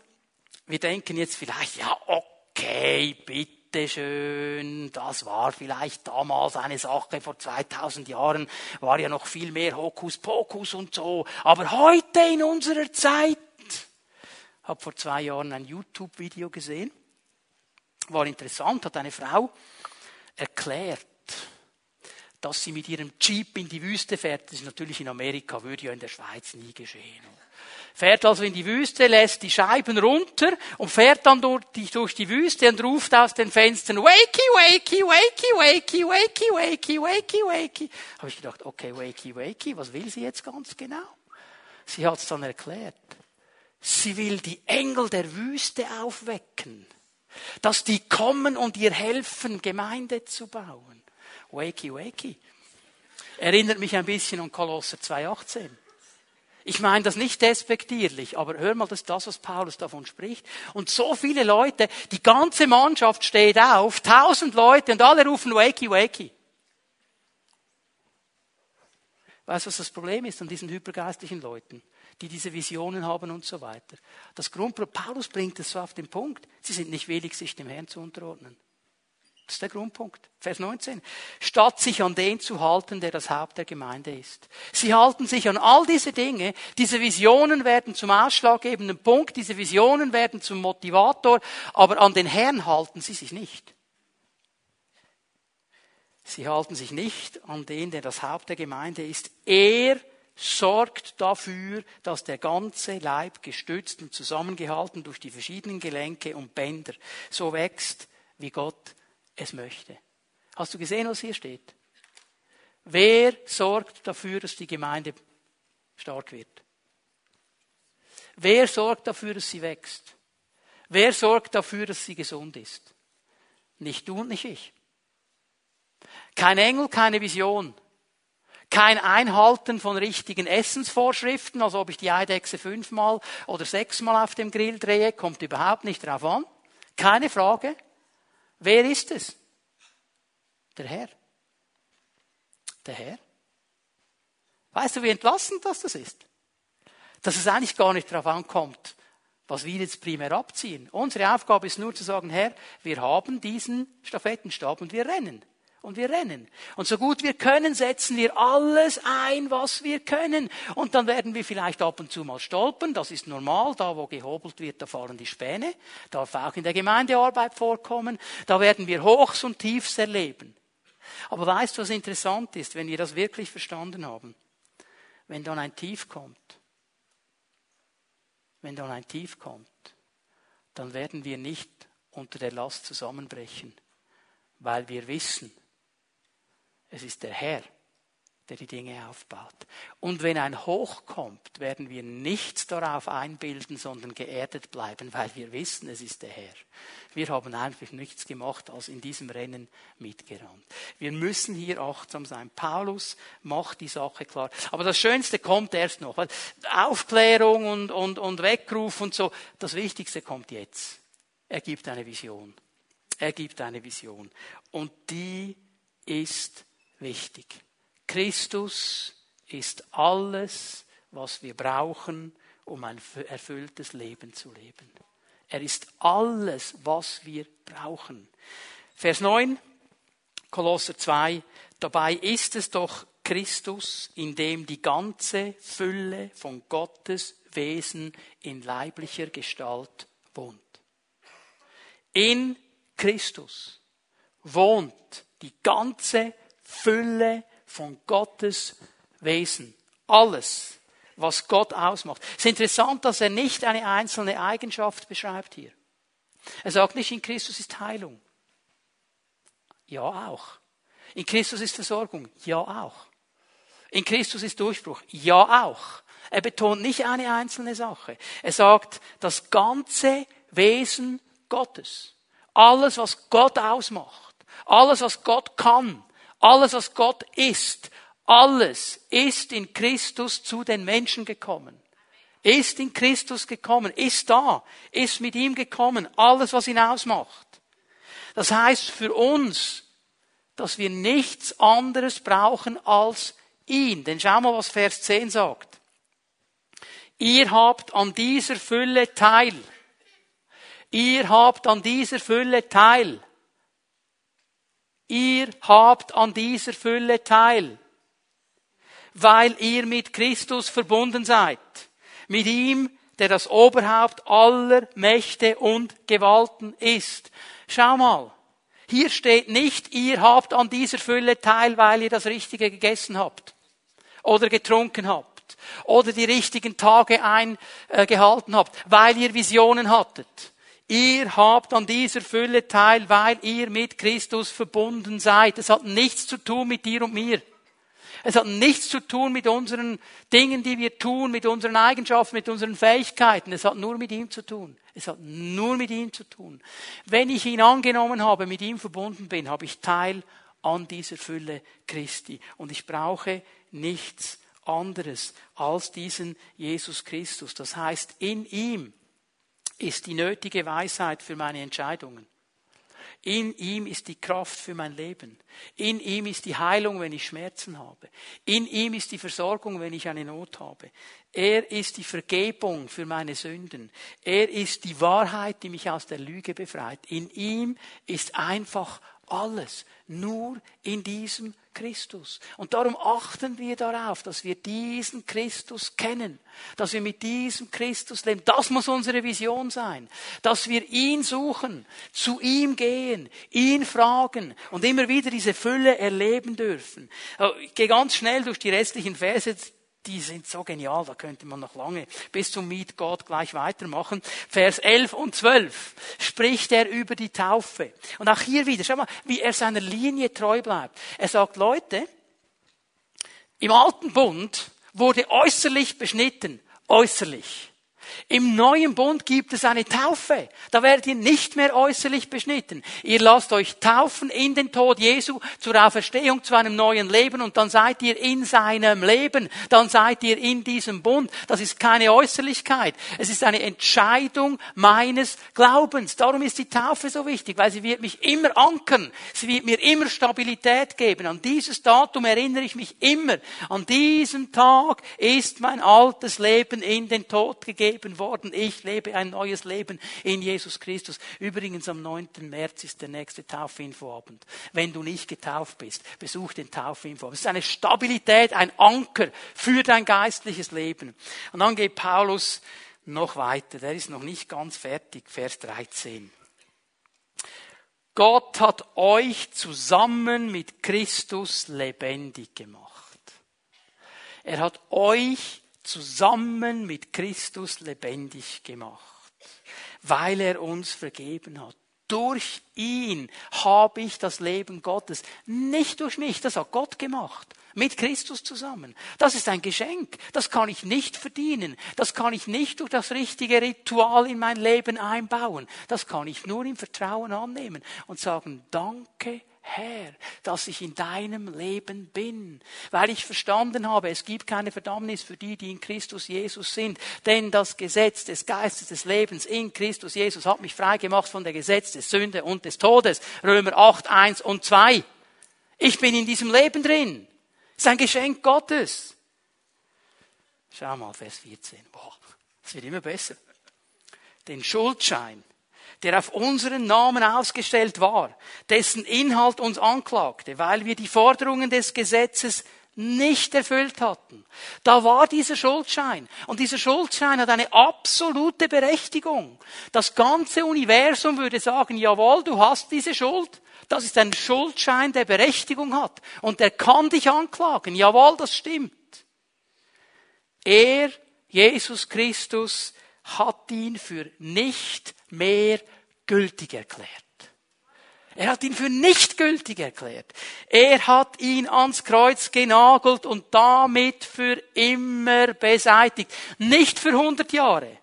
wir denken jetzt vielleicht, ja, okay, bitte schön, das war vielleicht damals eine Sache, vor 2000 Jahren war ja noch viel mehr Hokuspokus und so, aber heute in unserer Zeit, habe vor zwei Jahren ein YouTube-Video gesehen. War interessant, hat eine Frau erklärt, dass sie mit ihrem Jeep in die Wüste fährt. Das ist natürlich in Amerika, würde ja in der Schweiz nie geschehen. Fährt also in die Wüste, lässt die Scheiben runter und fährt dann durch die, durch die Wüste und ruft aus den Fenstern, wakey, wakey, wakey, wakey, wakey, wakey, wakey, wakey. Habe ich gedacht, okay, wakey, wakey, was will sie jetzt ganz genau? Sie hat es dann erklärt. Sie will die Engel der Wüste aufwecken, dass die kommen und ihr helfen, Gemeinde zu bauen. Wakey, wakey. Erinnert mich ein bisschen an Kolosser 2,18. Ich meine das nicht despektierlich, aber hör mal, das ist das, was Paulus davon spricht. Und so viele Leute, die ganze Mannschaft steht auf, tausend Leute und alle rufen wakey, wakey. Weißt du, was das Problem ist an diesen hypergeistlichen Leuten? Die diese Visionen haben und so weiter. Das Grundproblem, Paulus bringt es so auf den Punkt, sie sind nicht willig, sich dem Herrn zu unterordnen. Das ist der Grundpunkt. Vers 19. Statt sich an den zu halten, der das Haupt der Gemeinde ist. Sie halten sich an all diese Dinge. Diese Visionen werden zum ausschlaggebenden Punkt. Diese Visionen werden zum Motivator. Aber an den Herrn halten sie sich nicht. Sie halten sich nicht an den, der das Haupt der Gemeinde ist. Er sorgt dafür, dass der ganze Leib gestützt und zusammengehalten durch die verschiedenen Gelenke und Bänder so wächst, wie Gott es möchte. Hast du gesehen, was hier steht? Wer sorgt dafür, dass die Gemeinde stark wird? Wer sorgt dafür, dass sie wächst? Wer sorgt dafür, dass sie gesund ist? Nicht du und nicht ich. Kein Engel, keine Vision kein Einhalten von richtigen Essensvorschriften, also ob ich die Eidechse fünfmal oder sechsmal auf dem Grill drehe, kommt überhaupt nicht drauf an. Keine Frage. Wer ist es? Der Herr. Der Herr. Weißt du, wie entlastend das, das ist? Dass es eigentlich gar nicht darauf ankommt, was wir jetzt primär abziehen. Unsere Aufgabe ist nur zu sagen, Herr, wir haben diesen Stafettenstab und wir rennen. Und wir rennen. Und so gut wir können, setzen wir alles ein, was wir können. Und dann werden wir vielleicht ab und zu mal stolpern. Das ist normal. Da, wo gehobelt wird, da fahren die Späne. Darf auch in der Gemeindearbeit vorkommen. Da werden wir Hochs und Tiefs erleben. Aber weißt du, was interessant ist, wenn wir das wirklich verstanden haben? Wenn dann ein Tief kommt, wenn dann ein Tief kommt, dann werden wir nicht unter der Last zusammenbrechen, weil wir wissen, es ist der Herr, der die Dinge aufbaut. Und wenn ein Hoch kommt, werden wir nichts darauf einbilden, sondern geerdet bleiben, weil wir wissen, es ist der Herr. Wir haben einfach nichts gemacht, als in diesem Rennen mitgerannt. Wir müssen hier achtsam sein. Paulus macht die Sache klar. Aber das Schönste kommt erst noch. Aufklärung und, und, und Weckruf und so. Das Wichtigste kommt jetzt. Er gibt eine Vision. Er gibt eine Vision. Und die ist wichtig. Christus ist alles, was wir brauchen, um ein erfülltes Leben zu leben. Er ist alles, was wir brauchen. Vers 9, Kolosser 2, dabei ist es doch Christus, in dem die ganze Fülle von Gottes Wesen in leiblicher Gestalt wohnt. In Christus wohnt die ganze Fülle von Gottes Wesen. Alles, was Gott ausmacht. Es ist interessant, dass er nicht eine einzelne Eigenschaft beschreibt hier. Er sagt nicht, in Christus ist Heilung. Ja, auch. In Christus ist Versorgung. Ja, auch. In Christus ist Durchbruch. Ja, auch. Er betont nicht eine einzelne Sache. Er sagt, das ganze Wesen Gottes. Alles, was Gott ausmacht. Alles, was Gott kann. Alles, was Gott ist, alles ist in Christus zu den Menschen gekommen. Ist in Christus gekommen, ist da, ist mit ihm gekommen, alles, was ihn ausmacht. Das heißt für uns, dass wir nichts anderes brauchen als ihn. Denn schau mal, was Vers 10 sagt. Ihr habt an dieser Fülle teil. Ihr habt an dieser Fülle teil. Ihr habt an dieser Fülle teil, weil ihr mit Christus verbunden seid. Mit ihm, der das Oberhaupt aller Mächte und Gewalten ist. Schau mal, hier steht nicht, ihr habt an dieser Fülle teil, weil ihr das Richtige gegessen habt oder getrunken habt oder die richtigen Tage eingehalten habt, weil ihr Visionen hattet Ihr habt an dieser Fülle teil, weil ihr mit Christus verbunden seid. Es hat nichts zu tun mit dir und mir. Es hat nichts zu tun mit unseren Dingen, die wir tun, mit unseren Eigenschaften, mit unseren Fähigkeiten. Es hat nur mit ihm zu tun. Es hat nur mit ihm zu tun. Wenn ich ihn angenommen habe, mit ihm verbunden bin, habe ich Teil an dieser Fülle Christi. Und ich brauche nichts anderes als diesen Jesus Christus. Das heißt, in ihm ist die nötige Weisheit für meine Entscheidungen. In ihm ist die Kraft für mein Leben. In ihm ist die Heilung, wenn ich Schmerzen habe. In ihm ist die Versorgung, wenn ich eine Not habe. Er ist die Vergebung für meine Sünden. Er ist die Wahrheit, die mich aus der Lüge befreit. In ihm ist einfach alles nur in diesem Christus. Und darum achten wir darauf, dass wir diesen Christus kennen, dass wir mit diesem Christus leben. Das muss unsere Vision sein, dass wir ihn suchen, zu ihm gehen, ihn fragen und immer wieder diese Fülle erleben dürfen. Ich gehe ganz schnell durch die restlichen Verse die sind so genial, da könnte man noch lange bis zum Meet God gleich weitermachen. Vers 11 und 12 spricht er über die Taufe. Und auch hier wieder, schau mal, wie er seiner Linie treu bleibt. Er sagt, Leute, im alten Bund wurde äußerlich beschnitten, äußerlich. Im neuen Bund gibt es eine Taufe. Da werdet ihr nicht mehr äußerlich beschnitten. Ihr lasst euch taufen in den Tod Jesu zur Auferstehung zu einem neuen Leben und dann seid ihr in seinem Leben. Dann seid ihr in diesem Bund. Das ist keine Äußerlichkeit. Es ist eine Entscheidung meines Glaubens. Darum ist die Taufe so wichtig, weil sie wird mich immer ankern. Sie wird mir immer Stabilität geben. An dieses Datum erinnere ich mich immer. An diesem Tag ist mein altes Leben in den Tod gegeben vergeben worden. Ich lebe ein neues Leben in Jesus Christus. Übrigens am 9. März ist der nächste Taufinfoabend. Wenn du nicht getauft bist, besuch den Taufinfoabend. Es ist eine Stabilität, ein Anker für dein geistliches Leben. Und dann geht Paulus noch weiter. Der ist noch nicht ganz fertig. Vers 13. Gott hat euch zusammen mit Christus lebendig gemacht. Er hat euch zusammen mit Christus lebendig gemacht, weil er uns vergeben hat. Durch ihn habe ich das Leben Gottes, nicht durch mich, das hat Gott gemacht mit Christus zusammen. Das ist ein Geschenk. Das kann ich nicht verdienen. Das kann ich nicht durch das richtige Ritual in mein Leben einbauen. Das kann ich nur im Vertrauen annehmen und sagen, danke Herr, dass ich in deinem Leben bin, weil ich verstanden habe, es gibt keine Verdammnis für die, die in Christus Jesus sind, denn das Gesetz des Geistes des Lebens in Christus Jesus hat mich freigemacht von der Gesetz des Sünde und des Todes. Römer 8, 1 und 2. Ich bin in diesem Leben drin. Das ist ein Geschenk Gottes. Schau mal, Vers 14. Boah, es wird immer besser. Den Schuldschein, der auf unseren Namen ausgestellt war, dessen Inhalt uns anklagte, weil wir die Forderungen des Gesetzes nicht erfüllt hatten. Da war dieser Schuldschein. Und dieser Schuldschein hat eine absolute Berechtigung. Das ganze Universum würde sagen, jawohl, du hast diese Schuld. Das ist ein Schuldschein, der Berechtigung hat. Und er kann dich anklagen. Jawohl, das stimmt. Er, Jesus Christus, hat ihn für nicht mehr gültig erklärt. Er hat ihn für nicht gültig erklärt. Er hat ihn ans Kreuz genagelt und damit für immer beseitigt. Nicht für 100 Jahre.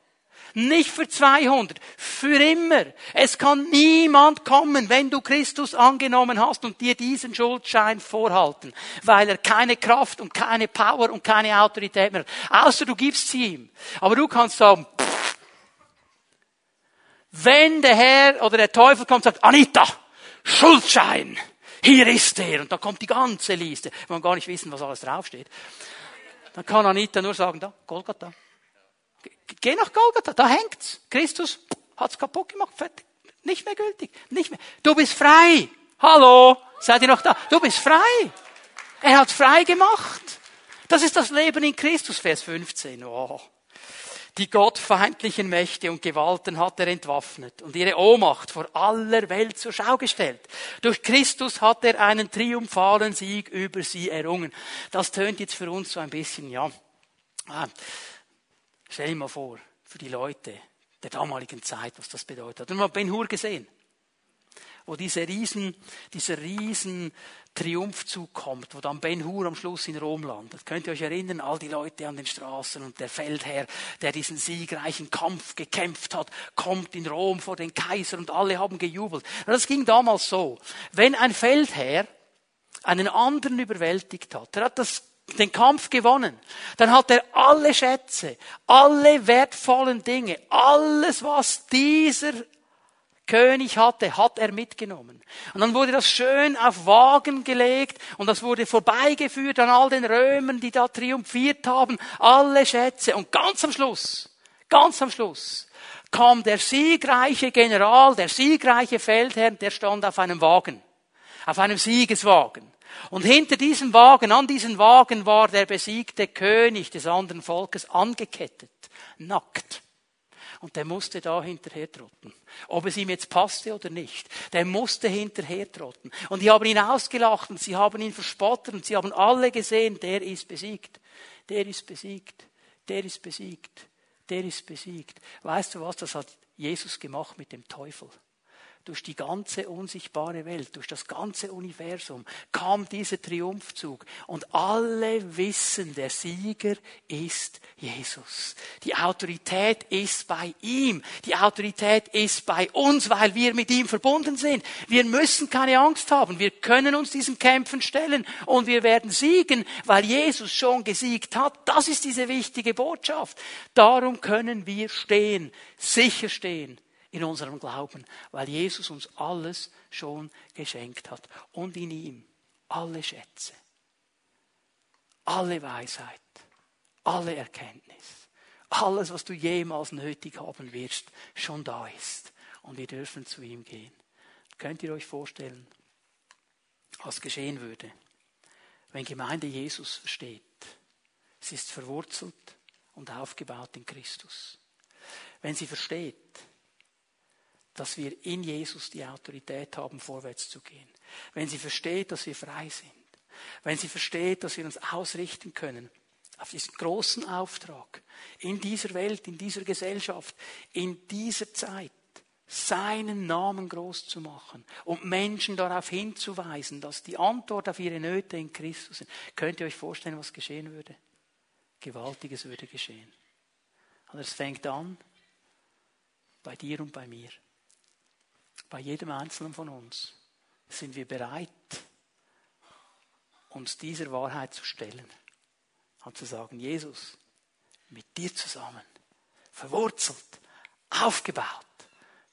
Nicht für 200, für immer. Es kann niemand kommen, wenn du Christus angenommen hast und dir diesen Schuldschein vorhalten, weil er keine Kraft und keine Power und keine Autorität mehr hat. Außer du gibst sie ihm. Aber du kannst sagen, pff, wenn der Herr oder der Teufel kommt und sagt, Anita, Schuldschein, hier ist er. Und da kommt die ganze Liste. Wir wollen gar nicht wissen, was alles draufsteht. Dann kann Anita nur sagen, da, Golgatha. Geh nach Golgatha, da hängt's. Christus hat's kaputt gemacht, fertig. Nicht mehr gültig, nicht mehr. Du bist frei. Hallo, seid ihr noch da? Du bist frei. Er hat frei gemacht. Das ist das Leben in Christus, Vers 15. Oh. Die gottfeindlichen Mächte und Gewalten hat er entwaffnet und ihre Ohnmacht vor aller Welt zur Schau gestellt. Durch Christus hat er einen triumphalen Sieg über sie errungen. Das tönt jetzt für uns so ein bisschen, ja, ah, Stell dir mal vor, für die Leute der damaligen Zeit, was das bedeutet hat. Und mal Ben Hur gesehen, wo diese riesen, dieser riesen Triumphzug kommt, wo dann Ben Hur am Schluss in Rom landet. Könnt ihr euch erinnern, all die Leute an den Straßen und der Feldherr, der diesen siegreichen Kampf gekämpft hat, kommt in Rom vor den Kaiser und alle haben gejubelt. Das ging damals so. Wenn ein Feldherr einen anderen überwältigt hat, er hat das den Kampf gewonnen, dann hat er alle Schätze, alle wertvollen Dinge, alles, was dieser König hatte, hat er mitgenommen. Und dann wurde das schön auf Wagen gelegt und das wurde vorbeigeführt an all den Römern, die da triumphiert haben, alle Schätze. Und ganz am Schluss, ganz am Schluss, kam der siegreiche General, der siegreiche Feldherr, der stand auf einem Wagen, auf einem Siegeswagen. Und hinter diesem Wagen, an diesem Wagen war der besiegte König des anderen Volkes angekettet, nackt. Und der musste da hinterher trotten. Ob es ihm jetzt passte oder nicht. Der musste hinterher trotten. Und die haben ihn ausgelacht und sie haben ihn verspottet und sie haben alle gesehen, der ist besiegt. Der ist besiegt. Der ist besiegt. Der ist besiegt. Weißt du was? Das hat Jesus gemacht mit dem Teufel durch die ganze unsichtbare Welt, durch das ganze Universum kam dieser Triumphzug und alle wissen, der Sieger ist Jesus. Die Autorität ist bei ihm. Die Autorität ist bei uns, weil wir mit ihm verbunden sind. Wir müssen keine Angst haben. Wir können uns diesen Kämpfen stellen und wir werden siegen, weil Jesus schon gesiegt hat. Das ist diese wichtige Botschaft. Darum können wir stehen, sicher stehen in unserem Glauben, weil Jesus uns alles schon geschenkt hat und in ihm alle Schätze, alle Weisheit, alle Erkenntnis, alles, was du jemals nötig haben wirst, schon da ist. Und wir dürfen zu ihm gehen. Könnt ihr euch vorstellen, was geschehen würde, wenn Gemeinde Jesus versteht? Sie ist verwurzelt und aufgebaut in Christus. Wenn sie versteht, dass wir in Jesus die Autorität haben, vorwärts zu gehen. Wenn sie versteht, dass wir frei sind. Wenn sie versteht, dass wir uns ausrichten können auf diesen großen Auftrag in dieser Welt, in dieser Gesellschaft, in dieser Zeit, seinen Namen groß zu machen und Menschen darauf hinzuweisen, dass die Antwort auf ihre Nöte in Christus sind. Könnt ihr euch vorstellen, was geschehen würde? Gewaltiges würde geschehen. Und es fängt an bei dir und bei mir. Bei jedem Einzelnen von uns sind wir bereit, uns dieser Wahrheit zu stellen und zu sagen, Jesus, mit dir zusammen, verwurzelt, aufgebaut,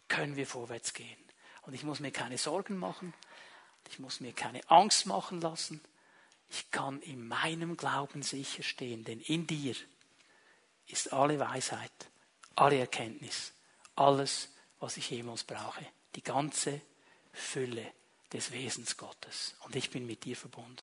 können wir vorwärts gehen. Und ich muss mir keine Sorgen machen, ich muss mir keine Angst machen lassen. Ich kann in meinem Glauben sicher stehen, denn in dir ist alle Weisheit, alle Erkenntnis, alles, was ich jemals brauche, die ganze Fülle des Wesens Gottes. Und ich bin mit dir verbunden.